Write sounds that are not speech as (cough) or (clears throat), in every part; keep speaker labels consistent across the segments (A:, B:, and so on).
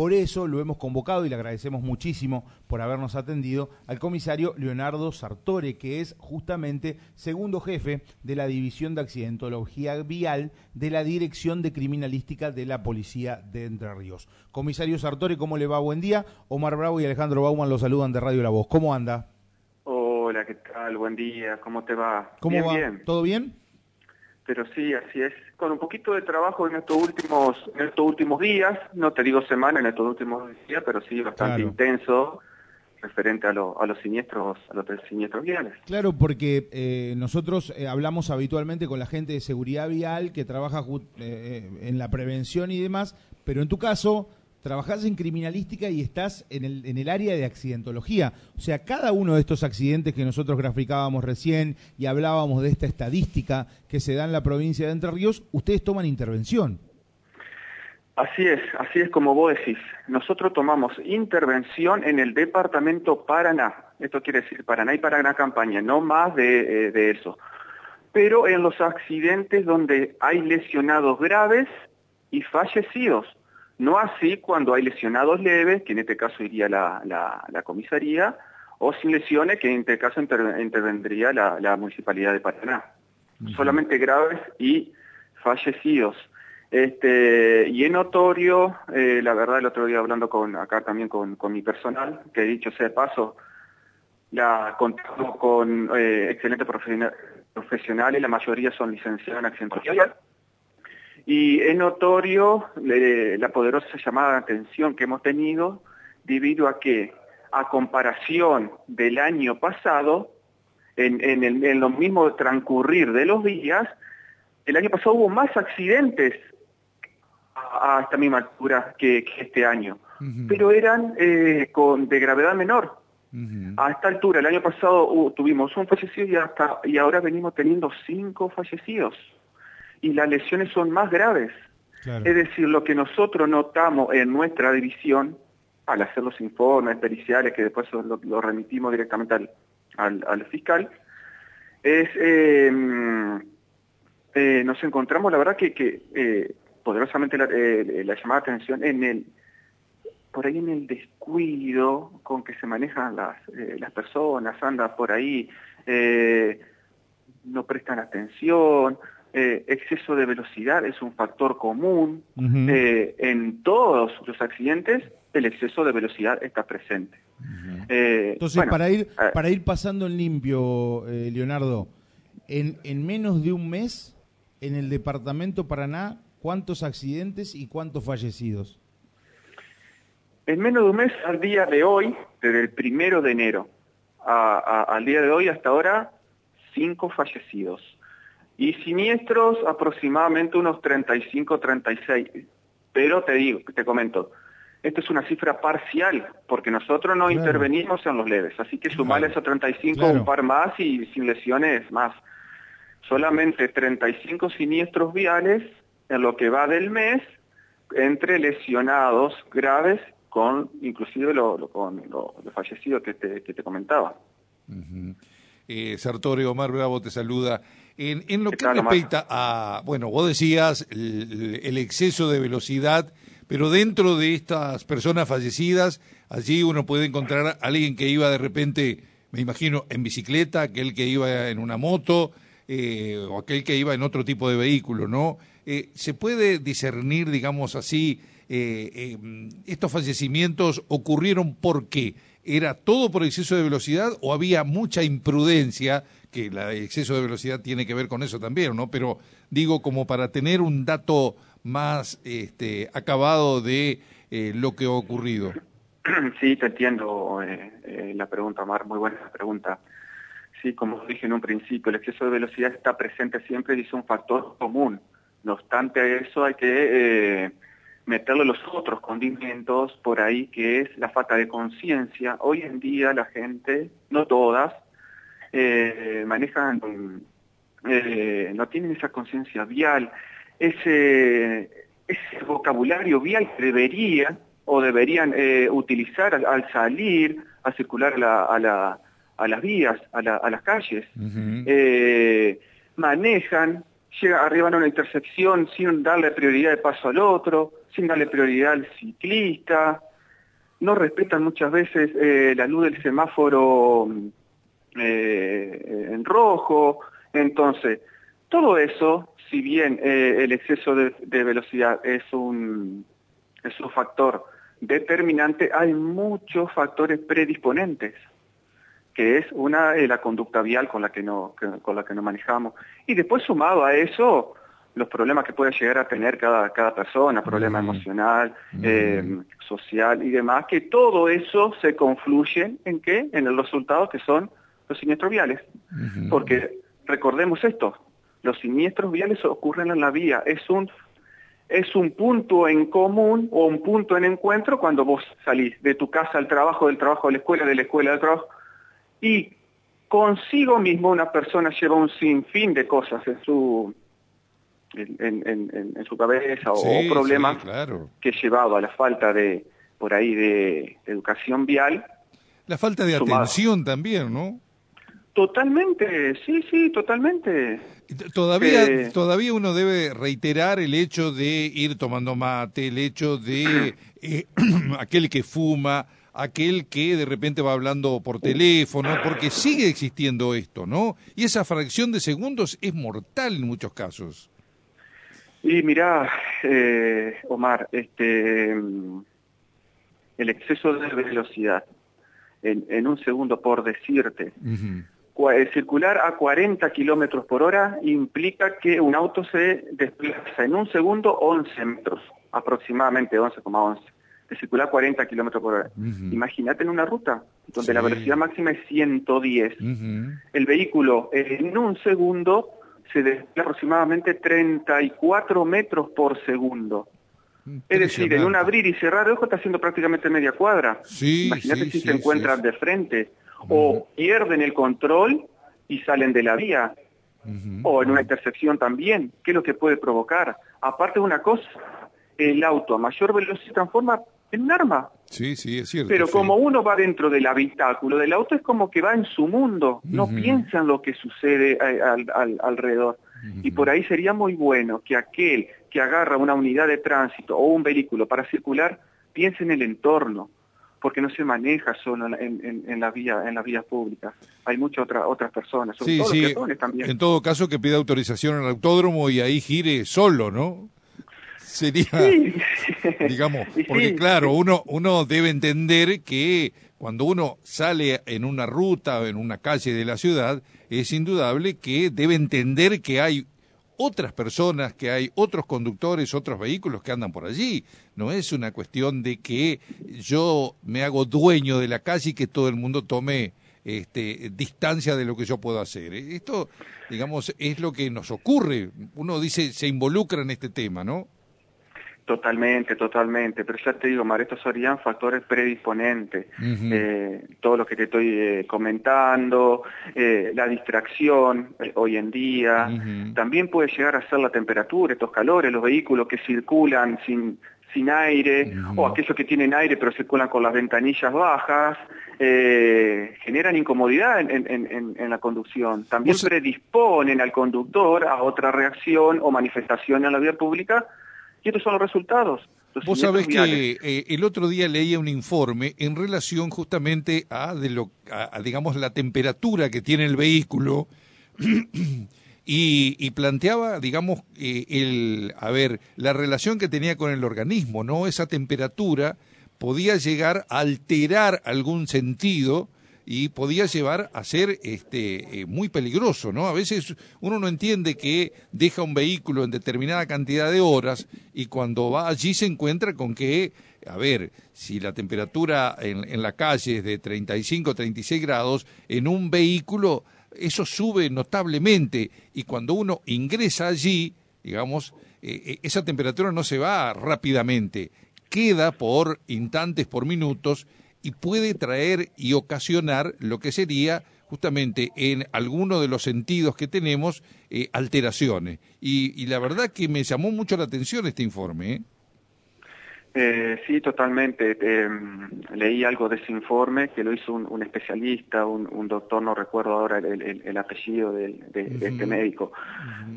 A: Por eso lo hemos convocado y le agradecemos muchísimo por habernos atendido al comisario Leonardo Sartore, que es justamente segundo jefe de la División de Accidentología Vial de la Dirección de Criminalística de la Policía de Entre Ríos. Comisario Sartore, ¿cómo le va? Buen día. Omar Bravo y Alejandro Bauman los saludan de Radio La Voz. ¿Cómo anda?
B: Hola, ¿qué tal? Buen día. ¿Cómo te va?
A: ¿Cómo
B: bien,
A: va?
B: Bien.
A: ¿Todo bien?
B: Pero sí, así es. Con un poquito de trabajo en estos últimos, en estos últimos días, no te digo semana, en estos últimos días, pero sí bastante
A: Claro.
B: intenso referente a, lo- a los siniestros, a los siniestros viales.
A: Claro, porque eh, nosotros eh, hablamos habitualmente con la gente de seguridad vial que trabaja ju- eh, en la prevención y demás, pero en tu caso trabajás en criminalística y estás en el, en el área de accidentología. O sea, cada uno de estos accidentes que nosotros graficábamos recién y hablábamos de esta estadística que se da en la provincia de Entre Ríos, ustedes toman intervención.
B: Así es, así es como vos decís. Nosotros tomamos intervención en el departamento Paraná. Esto quiere decir Paraná y Paraná Campaña, no más de, eh, de eso. Pero en los accidentes donde hay lesionados graves y fallecidos. No así cuando hay lesionados leves, que en este caso iría la, la- la comisaría, o sin lesiones, que en este caso inter- intervendría la, la municipalidad de Paraná. Solamente graves y fallecidos. Este, y es notorio, eh, la verdad el otro día hablando con acá también con, con mi personal, que dicho sea de paso, la contamos con eh, excelentes profesiona- profesionales, la mayoría son licenciados en accidentología vial. Y es notorio eh, la poderosa llamada de atención que hemos tenido debido a que, a comparación del año pasado, en, en, el, en lo mismo transcurrir de los días, el año pasado hubo más accidentes a, a esta misma altura que, que este año, pero eran eh, con, de gravedad menor. A esta altura, el año pasado uh, tuvimos un fallecido y, hasta, y ahora venimos teniendo cinco fallecidos. Y las lesiones son más graves.
A: Claro.
B: Es decir, lo que nosotros notamos en nuestra división, al hacer los informes periciales, que después lo, lo remitimos directamente al, al- al fiscal, es, eh, mm, eh, nos encontramos, la verdad, que, que eh, poderosamente la, eh, la llamada de atención en el, por ahí en el descuido con que se manejan las, las personas, andan por ahí, no prestan atención, eh, exceso de velocidad es un factor común. Eh, en todos los accidentes el exceso de velocidad está presente. Eh,
A: Entonces,
B: bueno,
A: para ir para ir pasando en limpio, Leonardo, en, en menos de un mes, en el departamento Paraná, ¿cuántos accidentes y cuántos fallecidos?
B: En menos de un mes al día de hoy, desde el primero de enero a- a- al día de hoy hasta ahora, cinco fallecidos. Y siniestros aproximadamente unos 35, 36. Pero te digo, te comento, esto es una cifra parcial, porque nosotros no
A: Claro.
B: intervenimos en los leves. Así que sumarle
A: Claro.
B: esos 35,
A: Claro.
B: un par más y sin lesiones más. Solamente 35 siniestros viales en lo que va del mes entre lesionados graves con inclusive lo, lo- con lo, lo fallecido que te, que te comentaba.
C: Ujú. Eh, Sartori Omar Bravo te saluda. En, en lo
B: ¿Qué
C: que respecta a, bueno, vos decías el, el exceso de velocidad, pero dentro de estas personas fallecidas, allí uno puede encontrar a alguien que iba de repente, me imagino, en bicicleta, aquel que iba en una moto, eh, o aquel que iba en otro tipo de vehículo, ¿no? Eh, ¿Se puede discernir, digamos así, eh, estos fallecimientos ocurrieron por qué? ¿Era todo por exceso de velocidad o había mucha imprudencia? Que el exceso de velocidad tiene que ver con eso también, ¿no? Pero digo, como para tener un dato más este, acabado de eh, lo que ha ocurrido. (clears throat)
B: Sí, te entiendo eh, eh, la pregunta, Mar, muy buena pregunta. Sí, como dije en un principio, el exceso de velocidad está presente siempre y es un factor común. No obstante eso hay que eh, meterle los otros condimentos por ahí, que es la falta de conciencia. Hoy en día la gente, no todas, eh, manejan, eh, no tienen esa conciencia vial, ese, ese vocabulario vial que debería o deberían eh, utilizar al, al salir a circular a, la- a la- a las vías, a, la- a las calles. Manejan, llegan, arriban a una intersección sin darle prioridad de paso al otro, sin darle prioridad al ciclista, no respetan muchas veces eh, la luz del semáforo eh, en rojo, entonces, todo eso, si bien eh, el exceso de, velocidad es un, es un factor determinante, hay muchos factores predisponentes que es una la conducta vial con la que no con la que no manejamos. Y después sumado a eso los problemas que puede llegar a tener cada, cada persona, problema emocional, eh, social y demás, que todo eso se confluye en qué? En los resultados que son los siniestros viales. Porque recordemos esto, los siniestros viales ocurren en la vía, es un es un punto en común o un punto en encuentro cuando vos salís de tu casa al trabajo, del trabajo a la escuela, de la escuela al trabajo, y consigo mismo una persona lleva un sinfín de cosas en su en, su cabeza o problemas que llevado a la falta de por ahí de, educación vial.
C: La falta de atención también no
B: totalmente sí sí totalmente
C: todavía eh, todavía uno debe reiterar el hecho de ir tomando mate el hecho de (clears throat) eh, (clears throat) aquel que fuma aquel que de repente va hablando por teléfono, porque sigue existiendo esto, ¿no? Y esa fracción de segundos es mortal en muchos casos.
B: Y mira, eh, Omar, este, el exceso de velocidad, en, un segundo por decirte, circular a 40 kilómetros por hora implica que un auto se desplaza en un segundo 11 metros, aproximadamente 11,11, de circular a 40 kilómetros por hora. Imagínate en una ruta donde la velocidad máxima es 110. El vehículo en un segundo se desplaza aproximadamente 34 metros por segundo. Es decir, en un abrir y cerrar de ojo está haciendo prácticamente media cuadra. Imagínate si se encuentran de frente o pierden el control y salen de la vía. O en una intersección también. ¿Qué es lo que puede provocar? Aparte de una cosa, el auto a mayor velocidad se transforma en un arma.
C: Sí, sí, es cierto.
B: Pero como uno va dentro del habitáculo del auto, es como que va en su mundo, no piensa en lo que sucede eh, alrededor. Y por ahí sería muy bueno que aquel que agarra una unidad de tránsito o un vehículo para circular, piense en el entorno, porque no se maneja solo en, en, la vía en las vías públicas. Hay muchas otras otras personas,
C: sobre todo sí. también. En todo caso, que pida autorización al autódromo y ahí gire solo, ¿no? sería, (laughs) digamos, porque claro, uno, uno debe entender que cuando uno sale en una ruta o en una calle de la ciudad, es indudable que debe entender que hay otras personas, que hay otros conductores, otros vehículos que andan por allí. No es una cuestión de que yo me hago dueño de la calle y que todo el mundo tome este, distancia de lo que yo puedo hacer. Esto, digamos, es lo que nos ocurre. Uno dice, se involucra en este tema, ¿no?
B: Totalmente, totalmente. Pero ya te digo, Mar, estos serían factores predisponentes. eh, todo lo que te estoy eh, comentando, eh, la distracción hoy en día. También puede llegar a ser la temperatura, estos calores, los vehículos que circulan sin, sin aire, o aquellos que tienen aire pero circulan con las ventanillas bajas, generan incomodidad en, en, en, la conducción. También predisponen al conductor a otra reacción o manifestación en la vía pública estos son los resultados.
C: Vos sabés que eh, el otro día leía un informe en relación justamente a, de lo, digamos, la temperatura que tiene el vehículo (clears throat) y, planteaba, digamos, eh, el, a ver, la relación que tenía con el organismo, ¿no? Esa temperatura podía llegar a alterar algún sentido y podía llevar a ser este, eh, muy peligroso, ¿no? A veces uno no entiende que deja un vehículo en determinada cantidad de horas y cuando va allí se encuentra con que, a ver, si la temperatura en, la calle es de 35, 36 grados, en un vehículo eso sube notablemente y cuando uno ingresa allí, digamos, eh, eh, esa temperatura no se va rápidamente, queda por instantes, por minutos, y puede traer y ocasionar lo que sería justamente en alguno de los sentidos que tenemos eh, alteraciones. Y, la verdad que me llamó mucho la atención este informe. ¿eh?
B: Eh, sí, totalmente. Em, leí algo de ese informe que lo hizo un, especialista, un, doctor, no recuerdo ahora el, apellido de, este médico.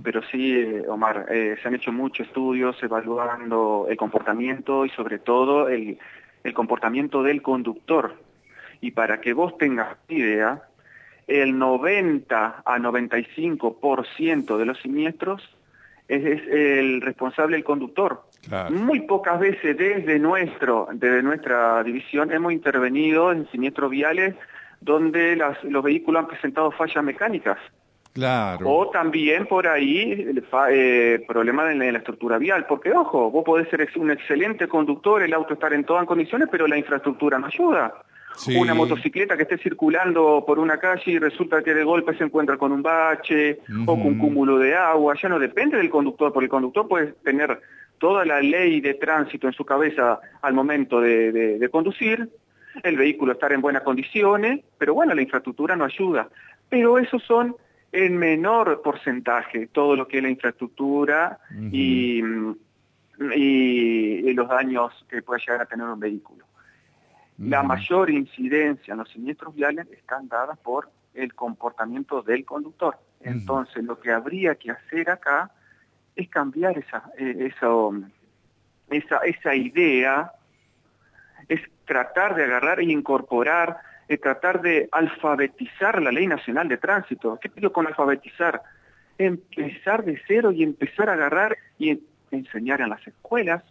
B: Pero sí, eh, Omar, eh, se han hecho muchos estudios evaluando el comportamiento y sobre todo el, el comportamiento del conductor. Y para que vos tengas idea, el 90 a 95% de los siniestros es, el responsable el conductor. Muy pocas veces desde, nuestro, desde nuestra división hemos intervenido en siniestros viales donde los vehículos han presentado fallas mecánicas.
C: Claro.
B: O también por ahí eh, problemas en la, estructura vial, porque ojo, vos podés ser un excelente conductor, el auto estar en todas condiciones, pero la infraestructura no ayuda. Una motocicleta que esté circulando por una calle y resulta que de golpe se encuentra con un bache o con un cúmulo de agua, ya no depende del conductor, porque el conductor puede tener toda la ley de tránsito en su cabeza al momento de, conducir, el vehículo estar en buenas condiciones, pero bueno, la infraestructura no ayuda. Pero esos son en menor porcentaje, todo lo que es la infraestructura y, y, los daños que puede llegar a tener un vehículo. La mayor incidencia en los siniestros viales están dadas por el comportamiento del conductor. Entonces, lo que habría que hacer acá es cambiar esa, eh, esa, esa idea, es tratar de agarrar e incorporar, es tratar de alfabetizar la Ley Nacional de Tránsito. ¿Qué pido con alfabetizar? Empezar de cero y empezar a agarrar y enseñar en las escuelas,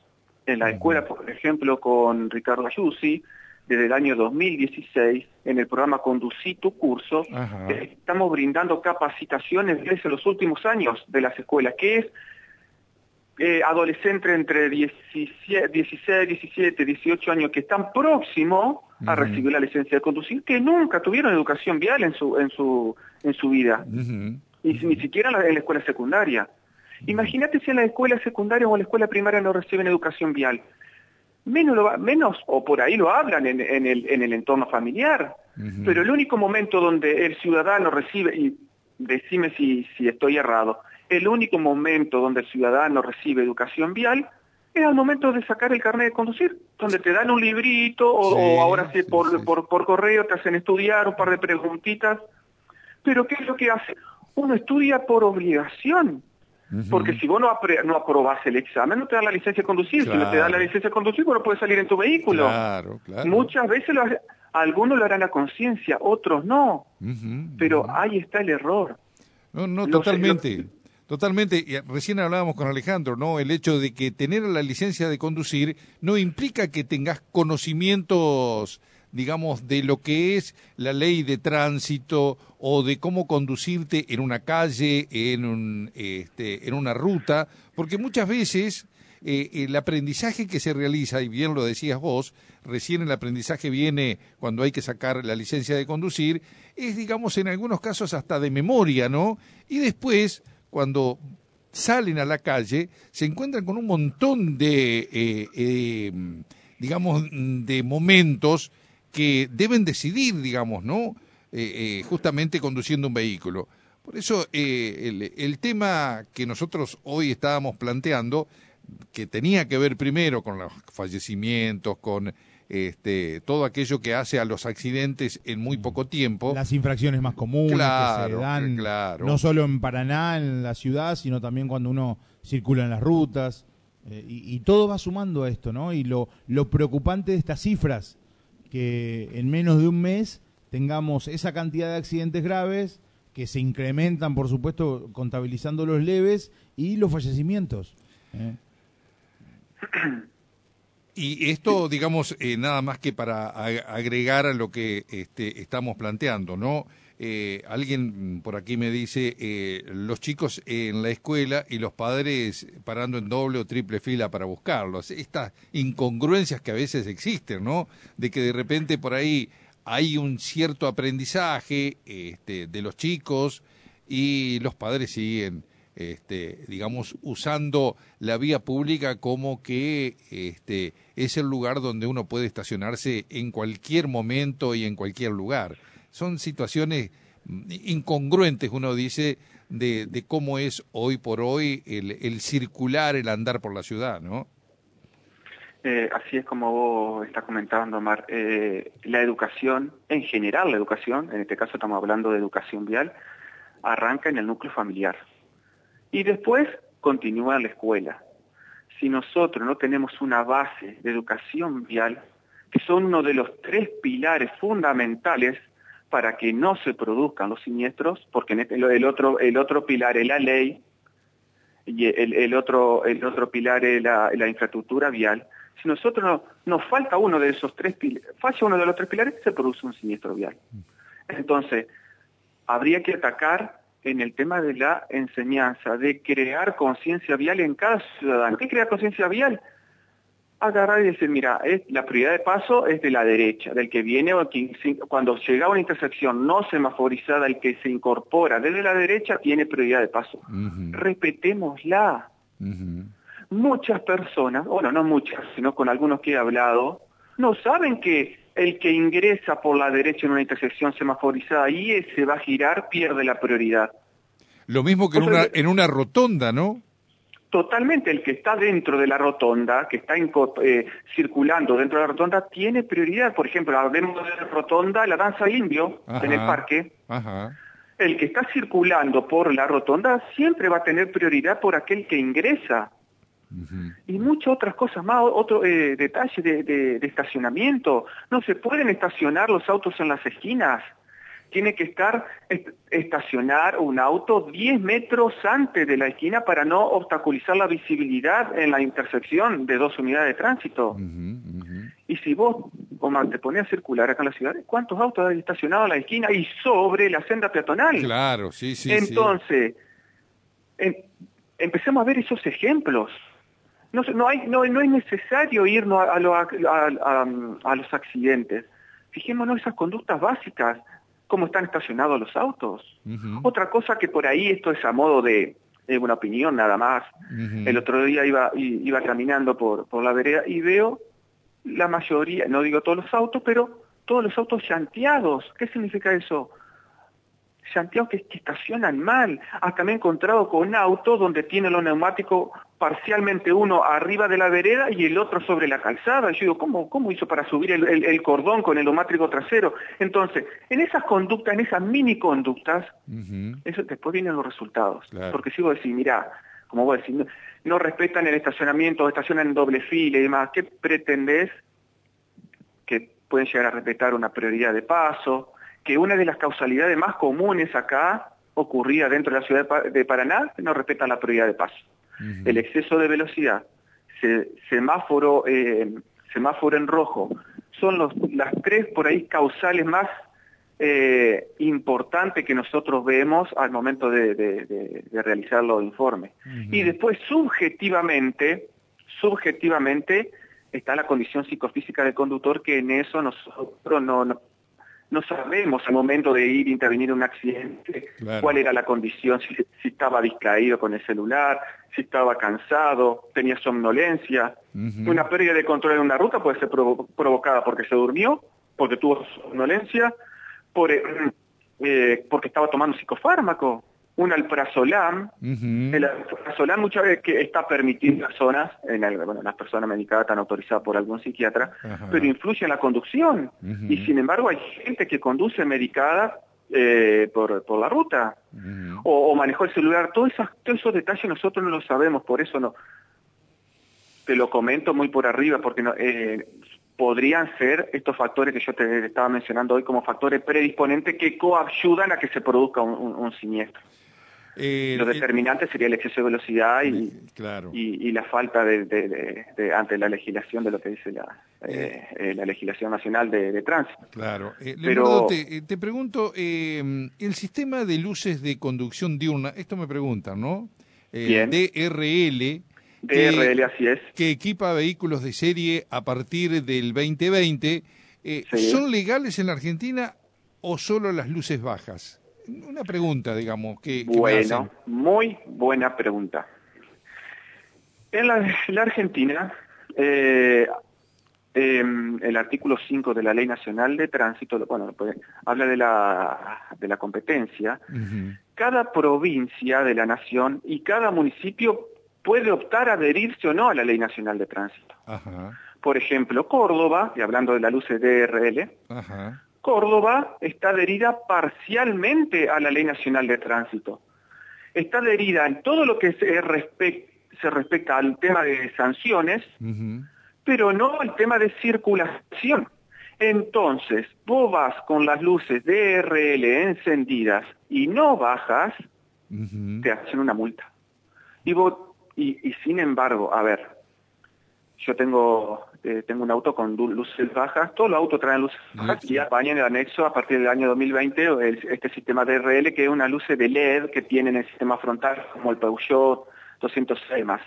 B: en la escuela, por ejemplo, con Ricardo Ayusi, desde el año 2016 en el programa Conducí tu curso, estamos brindando capacitaciones desde los últimos años de las escuelas, que es eh, adolescentes entre 16, 17, 18 años que están próximos a recibir la licencia de conducir, que nunca tuvieron educación vial en su, en su, en su vida, y ni siquiera en la escuela secundaria. Imagínate si en la escuela secundaria o en la escuela primaria no reciben educación vial. Menos, menos o por ahí lo hablan en, el, en el entorno familiar. Pero el único momento donde el ciudadano recibe, y decime si, si estoy errado, el único momento donde el ciudadano recibe educación vial es al momento de sacar el carnet de conducir, donde te dan un librito o, ahora sí, por, Por, por correo te hacen estudiar un par de preguntitas. Pero ¿qué es lo que hace? Uno estudia por obligación. Porque si vos no, no aprobás el examen, no te dan la licencia de conducir. Si no te dan la licencia de conducir, vos no puedes salir en tu vehículo. Muchas veces algunos lo harán a conciencia, otros no. Pero ahí está el error.
C: No, no, totalmente. Totalmente, recién hablábamos con Alejandro, ¿no? El hecho de que tener la licencia de conducir no implica que tengas conocimientos digamos, de lo que es la ley de tránsito o de cómo conducirte en una calle, en, un, este, en una ruta, porque muchas veces eh, el aprendizaje que se realiza, y bien lo decías vos, recién el aprendizaje viene cuando hay que sacar la licencia de conducir, es, digamos, en algunos casos hasta de memoria, ¿no? Y después, cuando salen a la calle, se encuentran con un montón de, eh, eh, digamos, de momentos que deben decidir, digamos, ¿no? Eh, justamente conduciendo un vehículo. Por eso el, tema que nosotros hoy estábamos planteando, que tenía que ver primero con los fallecimientos, con este, todo aquello que hace a los accidentes en muy poco tiempo.
A: Las infracciones más comunes que se dan, no solo en Paraná, en la ciudad, sino también cuando uno circula en las rutas. y, y, todo va sumando a esto, ¿no? Y lo, lo preocupante de estas cifras que en menos de un mes tengamos esa cantidad de accidentes graves que se incrementan, por supuesto, contabilizando los leves y los fallecimientos. ¿eh? (clears throat)
C: Y esto, digamos, eh, nada más que para agregar a lo que este, estamos planteando, ¿no? Eh, alguien por aquí me dice, eh, los chicos en la escuela y los padres parando en doble o triple fila para buscarlos. Estas incongruencias que a veces existen, ¿no? De que de repente por ahí hay un cierto aprendizaje este, de los chicos y los padres siguen, este, digamos, usando la vía pública como que este, es el lugar donde uno puede estacionarse en cualquier momento y en cualquier lugar son situaciones incongruentes, uno dice, de, de cómo es hoy por hoy el, el, circular, el andar por la ciudad, ¿no?
B: Eh, así es como vos estás comentando, Omar. Eh, la educación, en general la educación, en este caso estamos hablando de educación vial, arranca en el núcleo familiar. Y después continúa la escuela. Si nosotros no tenemos una base de educación vial, que son uno de los tres pilares fundamentales para que no se produzcan los siniestros, porque este, el otro, el otro pilar es la ley y el, otro, el otro pilar es la, infraestructura vial. Si nosotros no, nos falta uno de esos tres pilares, falla uno de los tres pilares, se produce un siniestro vial. Entonces, habría que atacar en el tema de la enseñanza, de crear conciencia vial en cada ciudadano. ¿Qué crea conciencia vial? agarrar y decir, mira, es, la prioridad de paso es de la derecha, del que viene o cuando llega a una intersección no semaforizada, el que se incorpora desde la derecha tiene prioridad de paso. Respetémosla. Muchas personas, bueno, no muchas, sino con algunos que he hablado, no saben que el que ingresa por la derecha en una intersección semaforizada y ese va a girar pierde la prioridad.
C: Lo mismo que en una, en una rotonda, ¿no?
B: totalmente el que está dentro de la rotonda, que está eh, circulando dentro de la rotonda, tiene prioridad. Por ejemplo, hablemos de la rotonda, la danza indio en el parque. El que está circulando por la rotonda siempre va a tener prioridad por aquel que ingresa. Y muchas otras cosas más, otro eh, detalle de estacionamiento. No se pueden estacionar los autos en las esquinas tiene que estar estacionar un auto 10 metros antes de la esquina para no obstaculizar la visibilidad en la intersección de dos unidades de tránsito. Y si vos, Omar, te pones a circular acá en la ciudad, ¿cuántos autos hay estacionados a la esquina y sobre la senda peatonal?
C: Claro, sí, sí.
B: Entonces, empecemos a ver esos ejemplos. No, no, hay, no, no es necesario irnos a, a los accidentes. Fijémonos esas conductas básicas cómo están estacionados los autos. Otra cosa que por ahí, esto es a modo de, una opinión nada más, el otro día iba, iba caminando por, por la vereda y veo la mayoría, no digo todos los autos, pero todos los autos llanteados. ¿Qué significa eso? Santiago que, estacionan mal. Hasta me he encontrado con un auto donde tiene los neumáticos parcialmente uno arriba de la vereda y el otro sobre la calzada. yo digo, ¿cómo, cómo hizo para subir el, cordón con el neumático trasero? Entonces, en esas conductas, en esas mini conductas, eso después vienen los resultados. Porque si vos decís, mira, como vos decís, no, respetan el estacionamiento, estacionan en doble fila y demás, ¿qué pretendés? Que pueden llegar a respetar una prioridad de paso, que una de las causalidades más comunes acá ocurría dentro de la ciudad de Paraná, no respetan la prioridad de paso. El exceso de velocidad, semáforo, eh, semáforo en rojo, son los, las tres por ahí causales más eh, importantes que nosotros vemos al momento de, realizar los informes. Y después subjetivamente, subjetivamente está la condición psicofísica del conductor que en eso nosotros no, no sabemos al momento de ir a intervenir en un accidente cuál era la condición, si, estaba distraído con el celular, si estaba cansado, tenía somnolencia. Una pérdida de control en una ruta puede ser provocada porque se durmió, porque tuvo somnolencia, por, eh, eh, porque estaba tomando psicofármaco un alprazolam. El alprazolam muchas veces que está permitido en las zonas, en bueno, las personas medicadas están autorizadas por algún psiquiatra, pero influye en la conducción. Y sin embargo hay gente que conduce medicada eh, por, por, la ruta. o, manejó el celular. Todos esos, todos esos detalles nosotros no lo sabemos, por eso no. Te lo comento muy por arriba, porque no, eh, podrían ser estos factores que yo te estaba mencionando hoy como factores predisponentes que coayudan a que se produzca un siniestro. Eh, Lo determinante sería el exceso de velocidad y, y, la falta de, ante la legislación de lo que dice la, eh, eh, la legislación nacional de, tránsito.
C: Claro. Pero te, pregunto, el sistema de luces de conducción diurna, esto me preguntan, ¿no? DRL.
B: DRL, así es.
C: Que equipa vehículos de serie a partir del 2020. ¿Son legales en la Argentina o solo las luces bajas? Una pregunta, digamos, que...
B: bueno, muy buena pregunta. En la, Argentina, eh, em, el artículo 5 de la Ley Nacional de Tránsito, bueno, pues, habla de la, de la competencia. Cada provincia de la nación y cada municipio puede optar a adherirse o no a la Ley Nacional de Tránsito. Por ejemplo, Córdoba, y hablando de la luz DRL, Córdoba está adherida parcialmente a la Ley Nacional de Tránsito. Está adherida en todo lo que se, se respecta al tema de sanciones, pero no al tema de circulación. Entonces, vos vas con las luces DRL encendidas y no bajas, te hacen una multa. Y, vos, y, sin embargo, a ver, yo tengo eh, tengo un auto con luces bajas, todos los autos traen luces bajas y en el anexo a partir del año 2020 este sistema DRL que es una luz de LED que tienen el sistema frontal como el Peugeot 206 más.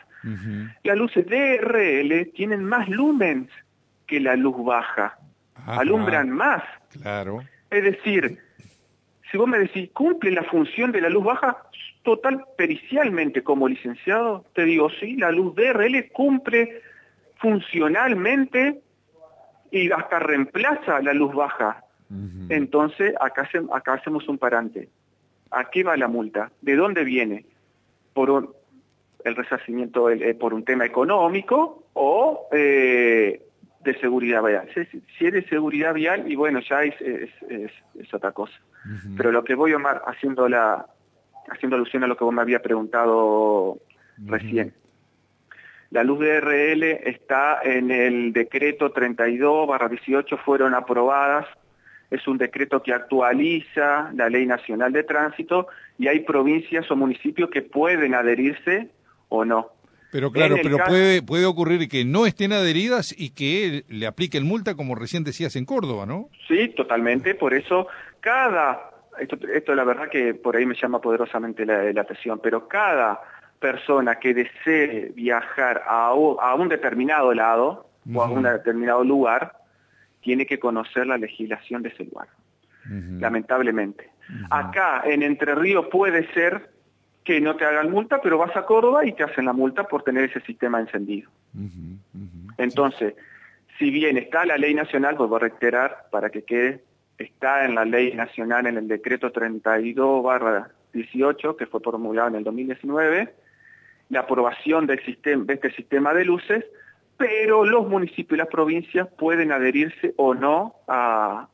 B: Las luces DRL tienen más lumens que la luz baja, alumbran más.
C: Claro.
B: Es decir, si vos me decís, ¿cumple la función de la luz baja? Total, pericialmente como licenciado, te digo, sí, la luz DRL cumple funcionalmente y hasta reemplaza la luz baja. Entonces, acá, acá hacemos un parante. ¿A qué va la multa? ¿De dónde viene? ¿Por el resarcimiento eh, por un tema económico o eh, de seguridad vial? Si, es de seguridad vial, y bueno, ya es, es, otra cosa. Pero lo que voy, Omar, haciendo, la, haciendo alusión a lo que vos me había preguntado recién. La luz de RL está en el decreto 32 18, fueron aprobadas. Es un decreto que actualiza la Ley Nacional de Tránsito y hay provincias o municipios que pueden adherirse o no.
C: Pero claro, pero puede, puede ocurrir que no estén adheridas y que le apliquen multa como recién decías en Córdoba, ¿no?
B: Sí, totalmente. Por eso cada, esto, esto la verdad que por ahí me llama poderosamente la, la atención, pero cada persona que desee viajar a, un determinado lado o a un determinado lugar, tiene que conocer la legislación de ese lugar, lamentablemente. Acá en Entre Ríos puede ser que no te hagan multa, pero vas a Córdoba y te hacen la multa por tener ese sistema encendido. Entonces, si bien está la ley nacional, vuelvo a reiterar para que quede, está en la ley nacional en el decreto 32 barra 18, que fue promulgado en el 2019, la aprobación del sistema, de este sistema de luces, pero los municipios y las provincias pueden adherirse o no a,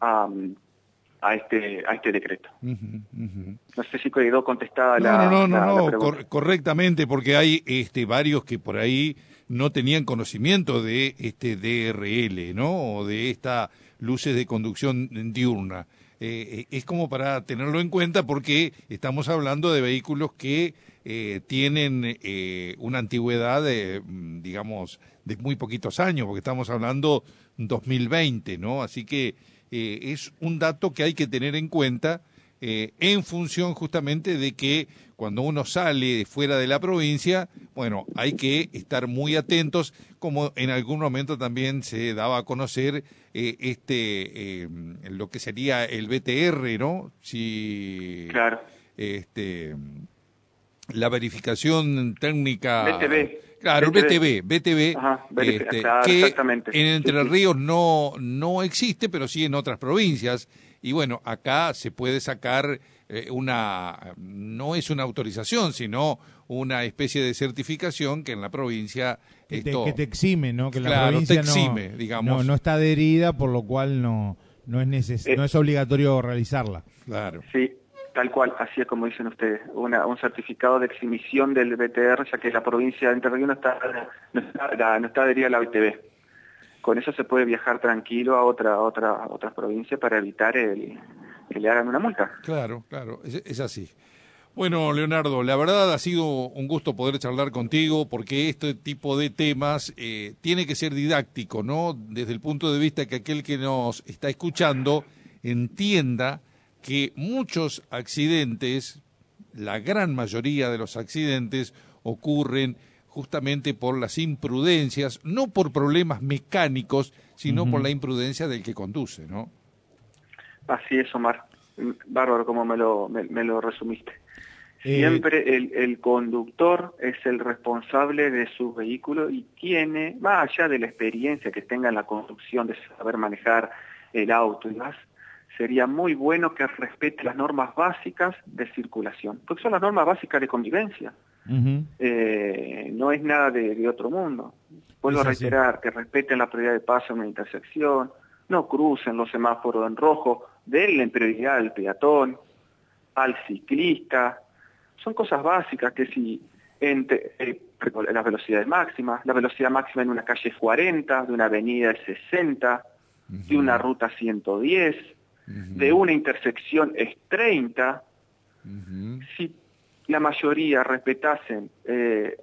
B: a, este, a este decreto. No sé si quedó contestada la,
C: no, no, no, correctamente, porque hay este, varios que por ahí no tenían conocimiento de este DRL, ¿no? O de esta luces de conducción diurna. Eh, eh, es como para tenerlo en cuenta porque estamos hablando de vehículos que eh, tienen eh, una antigüedad de, mm, digamos, de muy poquitos años, porque estamos hablando 2020, ¿no? Así que eh, es un dato que hay que tener en cuenta en función justamente de que cuando uno sale fuera de la provincia, bueno, hay que estar muy atentos, como en algún momento también se daba a conocer este lo que sería el BTR, ¿no? Si
B: claro.
C: este la verificación técnica.
B: BTV.
C: Claro, BTV, BTV, este, que en Entre Ríos no, no existe, pero sí en otras provincias. Y bueno, acá se puede sacar eh, una, no es una autorización, sino una especie de certificación que en la provincia...
A: Que, te, exime, ¿no? Que la provincia
C: te exime, no, digamos.
A: No, está adherida, por lo cual no, no, es, neces no es obligatorio realizarla.
C: Claro.
B: Sí, Tal cual, así es como dicen ustedes, una, un certificado de exhibición del BTR, ya que la provincia de Entre Ríos no está, adherida a la BTV. Con eso se puede viajar tranquilo a otra, otra, otras provincias para evitar el, que le hagan una multa.
C: Claro, claro, es, así. Bueno, Leonardo, la verdad ha sido un gusto poder charlar contigo porque este tipo de temas eh, tiene que ser didáctico, ¿no? Desde el punto de vista que aquel que nos está escuchando entienda que muchos accidentes, la gran mayoría de los accidentes ocurren justamente por las imprudencias, no por problemas mecánicos, sino por la imprudencia del que conduce, ¿no?
B: Así es, Omar. Bárbaro como me lo, me, lo resumiste. Eh, Siempre el, el, conductor es el responsable de su vehículo y tiene, más allá de la experiencia que tenga en la conducción, de saber manejar el auto y más, sería muy bueno que respete las normas básicas de circulación, porque son las normas básicas de convivencia. Eh, no es nada de, otro mundo. Vuelvo a reiterar que respeten la prioridad de paso en una intersección, no crucen los semáforos en rojo, denle prioridad al peatón, al ciclista. Son cosas básicas que si entre, eh, las velocidades máximas, la velocidad máxima en una calle es 40, de una avenida es 60, de una ruta 110, de una intersección es 30. Si la mayoría respetasen eh,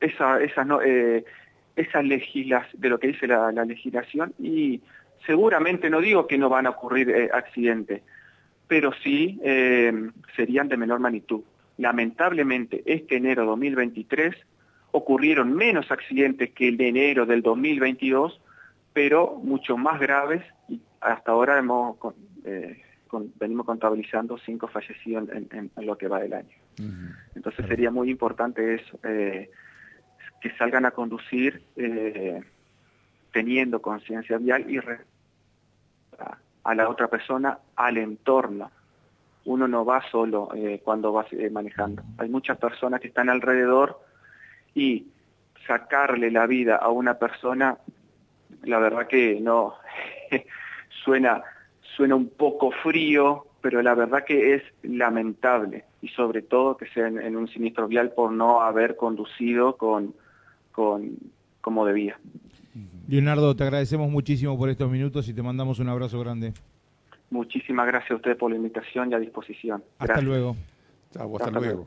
B: esa, esa, no, eh, de lo que dice la, legislación, y seguramente no digo que no van a ocurrir eh, accidentes, pero sí serían de menor magnitud. Lamentablemente, este enero 2023 ocurrieron menos accidentes que el de enero del 2022, pero mucho más graves hasta ahora hemos, eh, venimos contabilizando cinco fallecidos en, lo que va del año. Entonces sería muy importante eso, eh, que salgan a conducir eh, teniendo conciencia vial y a, la otra persona, al entorno. Uno no va solo cuando va manejando. Hay muchas personas que están alrededor y sacarle la vida a una persona, la verdad que no suena, suena un poco frío, pero la verdad que es lamentable y sobre todo que sea en, un siniestro vial por no haber conducido con, con como debía.
A: Leonardo, te agradecemos muchísimo por estos minutos y te mandamos un abrazo grande.
B: Muchísimas gracias a usted por la invitación y a disposición.
A: Hasta luego.
C: hasta, luego.